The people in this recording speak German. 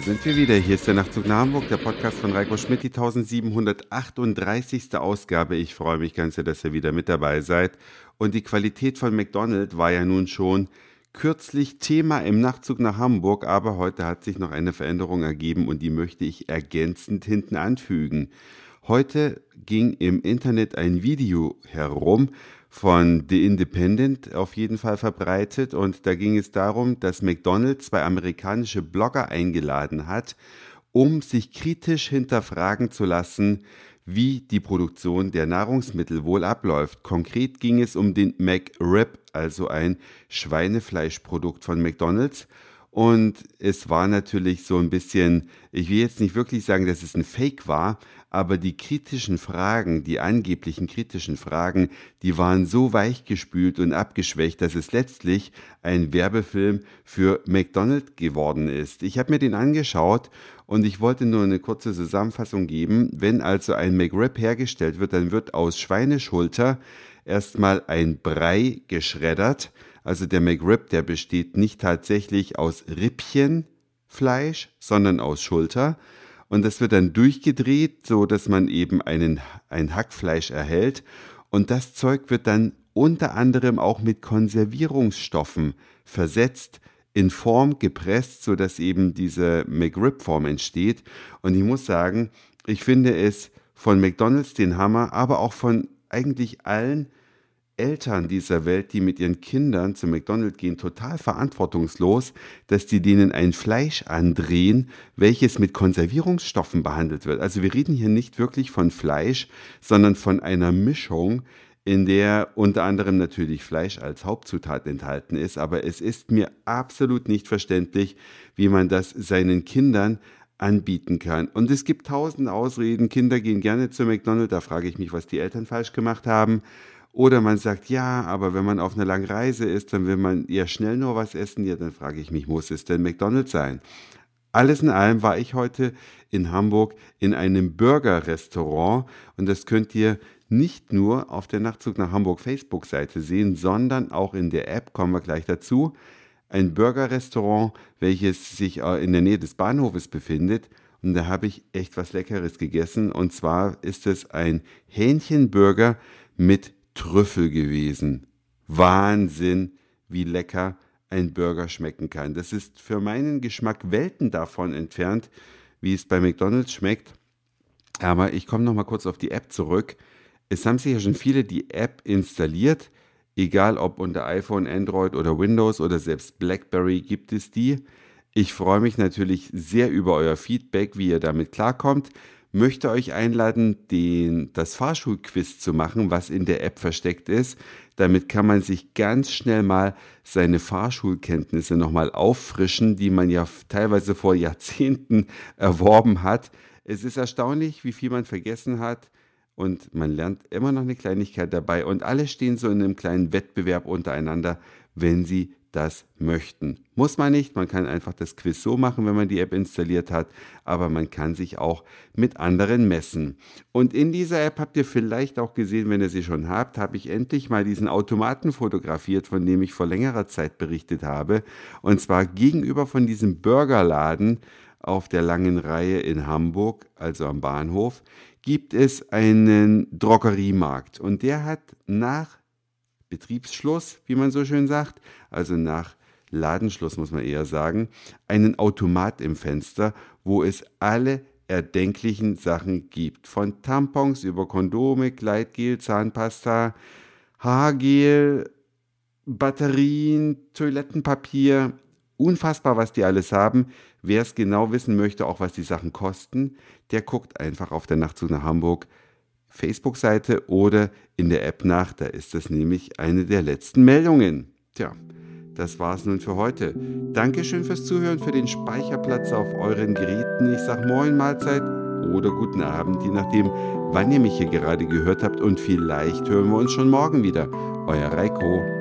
sind wir wieder. Hier ist der Nachtzug nach Hamburg, der Podcast von Reiko Schmidt, die 1738. Ausgabe. Ich freue mich ganz sehr, dass ihr wieder mit dabei seid. Und die Qualität von McDonald's war ja nun schon kürzlich Thema im Nachtzug nach Hamburg, aber heute hat sich noch eine Veränderung ergeben und die möchte ich ergänzend hinten anfügen. Heute ging im Internet ein Video herum, von The Independent auf jeden Fall verbreitet und da ging es darum, dass McDonald's zwei amerikanische Blogger eingeladen hat, um sich kritisch hinterfragen zu lassen, wie die Produktion der Nahrungsmittel wohl abläuft. Konkret ging es um den McRib, also ein Schweinefleischprodukt von McDonald's. Und es war natürlich so ein bisschen, ich will jetzt nicht wirklich sagen, dass es ein Fake war, aber die kritischen Fragen, die angeblichen kritischen Fragen, die waren so weichgespült und abgeschwächt, dass es letztlich ein Werbefilm für McDonald's geworden ist. Ich habe mir den angeschaut und ich wollte nur eine kurze Zusammenfassung geben. Wenn also ein McRib hergestellt wird, dann wird aus Schweineschulter erstmal ein Brei geschreddert. Also der McRib, der besteht nicht tatsächlich aus Rippchenfleisch, sondern aus Schulter und das wird dann durchgedreht, so dass man eben einen, ein Hackfleisch erhält und das Zeug wird dann unter anderem auch mit Konservierungsstoffen versetzt, in Form gepresst, so dass eben diese McRib-Form entsteht. Und ich muss sagen, ich finde es von McDonald's den Hammer, aber auch von eigentlich allen Eltern dieser Welt, die mit ihren Kindern zu McDonald's gehen, total verantwortungslos, dass die denen ein Fleisch andrehen, welches mit Konservierungsstoffen behandelt wird. Also wir reden hier nicht wirklich von Fleisch, sondern von einer Mischung, in der unter anderem natürlich Fleisch als Hauptzutat enthalten ist, aber es ist mir absolut nicht verständlich, wie man das seinen Kindern anbieten kann. Und es gibt tausend Ausreden, Kinder gehen gerne zu McDonald's, da frage ich mich, was die Eltern falsch gemacht haben. Oder man sagt, ja, aber wenn man auf einer langen Reise ist, dann will man eher schnell nur was essen. Ja, dann frage ich mich, muss es denn McDonald's sein? Alles in allem war ich heute in Hamburg in einem Burger-Restaurant und das könnt ihr nicht nur auf der Nachtzug nach Hamburg Facebook-Seite sehen, sondern auch in der App, kommen wir gleich dazu. Ein Burger-Restaurant, welches sich äh, in der Nähe des Bahnhofes befindet. Und da habe ich echt was Leckeres gegessen. Und zwar ist es ein Hähnchenburger mit Trüffel gewesen. Wahnsinn, wie lecker ein Burger schmecken kann. Das ist für meinen Geschmack Welten davon entfernt, wie es bei McDonald's schmeckt. Aber ich komme noch mal kurz auf die App zurück. Es haben sich ja schon viele die App installiert, egal ob unter iPhone, Android oder Windows oder selbst BlackBerry gibt es die. Ich freue mich natürlich sehr über euer Feedback, wie ihr damit klarkommt möchte euch einladen, den, das Fahrschulquiz zu machen, was in der App versteckt ist. Damit kann man sich ganz schnell mal seine Fahrschulkenntnisse nochmal auffrischen, die man ja teilweise vor Jahrzehnten erworben hat. Es ist erstaunlich, wie viel man vergessen hat und man lernt immer noch eine Kleinigkeit dabei und alle stehen so in einem kleinen Wettbewerb untereinander, wenn sie das möchten. Muss man nicht, man kann einfach das Quiz so machen, wenn man die App installiert hat, aber man kann sich auch mit anderen messen. Und in dieser App habt ihr vielleicht auch gesehen, wenn ihr sie schon habt, habe ich endlich mal diesen Automaten fotografiert, von dem ich vor längerer Zeit berichtet habe. Und zwar gegenüber von diesem Burgerladen auf der langen Reihe in Hamburg, also am Bahnhof, gibt es einen Drogeriemarkt. Und der hat nach Betriebsschluss, wie man so schön sagt, also nach Ladenschluss muss man eher sagen, einen Automat im Fenster, wo es alle erdenklichen Sachen gibt. Von Tampons über Kondome, Gleitgel, Zahnpasta, Haargel, Batterien, Toilettenpapier. Unfassbar, was die alles haben. Wer es genau wissen möchte, auch was die Sachen kosten, der guckt einfach auf der Nachtzug nach Hamburg Facebook-Seite oder in der App nach. Da ist das nämlich eine der letzten Meldungen. Tja, das war's nun für heute. Dankeschön fürs Zuhören, für den Speicherplatz auf euren Geräten. Ich sag Moin, Mahlzeit oder guten Abend, je nachdem, wann ihr mich hier gerade gehört habt. Und vielleicht hören wir uns schon morgen wieder. Euer Reiko.